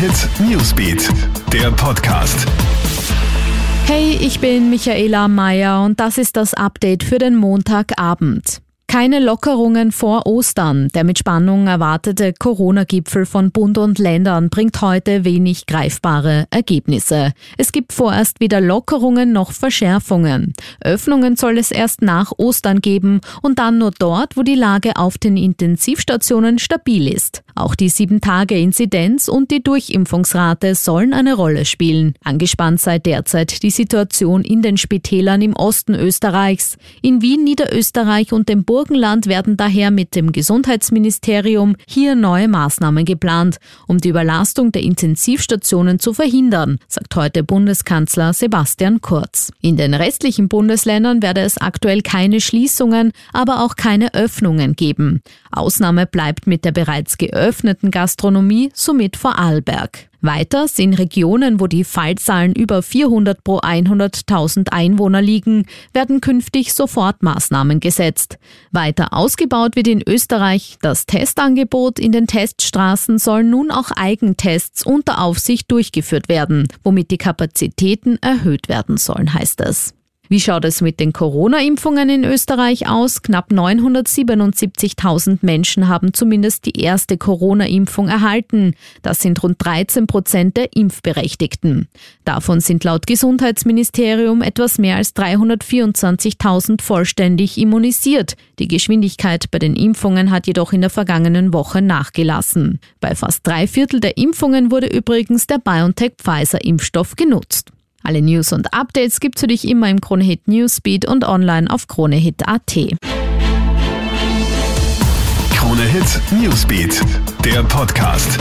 Hit Newsbeat, der Podcast. Hey, ich bin Michaela Mayer und das ist das Update für den Montagabend. Keine Lockerungen vor Ostern. Der mit Spannung erwartete Corona-Gipfel von Bund und Ländern bringt heute wenig greifbare Ergebnisse. Es gibt vorerst weder Lockerungen noch Verschärfungen. Öffnungen soll es erst nach Ostern geben und dann nur dort, wo die Lage auf den Intensivstationen stabil ist. Auch die 7-Tage-Inzidenz und die Durchimpfungsrate sollen eine Rolle spielen. Angespannt sei derzeit die Situation in den Spitälern im Osten Österreichs. In Wien, Niederösterreich und dem Burg Burgenland werden daher mit dem Gesundheitsministerium hier neue Maßnahmen geplant, um die Überlastung der Intensivstationen zu verhindern, sagt heute Bundeskanzler Sebastian Kurz. In den restlichen Bundesländern werde es aktuell keine Schließungen, aber auch keine Öffnungen geben. Ausnahme bleibt mit der bereits geöffneten Gastronomie, somit Vorarlberg. Weiter in Regionen, wo die Fallzahlen über 400 pro 100.000 Einwohner liegen, werden künftig Sofortmaßnahmen gesetzt. Weiter ausgebaut wird in Österreich das Testangebot. In den Teststraßen sollen nun auch Eigentests unter Aufsicht durchgeführt werden, womit die Kapazitäten erhöht werden sollen, heißt es. Wie schaut es mit den Corona-Impfungen in Österreich aus? Knapp 977.000 Menschen haben zumindest die erste Corona-Impfung erhalten. Das sind rund 13 Prozent der Impfberechtigten. Davon sind laut Gesundheitsministerium etwas mehr als 324.000 vollständig immunisiert. Die Geschwindigkeit bei den Impfungen hat jedoch in der vergangenen Woche nachgelassen. Bei fast drei Viertel der Impfungen wurde übrigens der BioNTech-Pfizer-Impfstoff genutzt. Alle News und Updates gibt's für dich immer im Kronehit Newsbeat und online auf kronehit.at. Kronehit Newsbeat, der Podcast.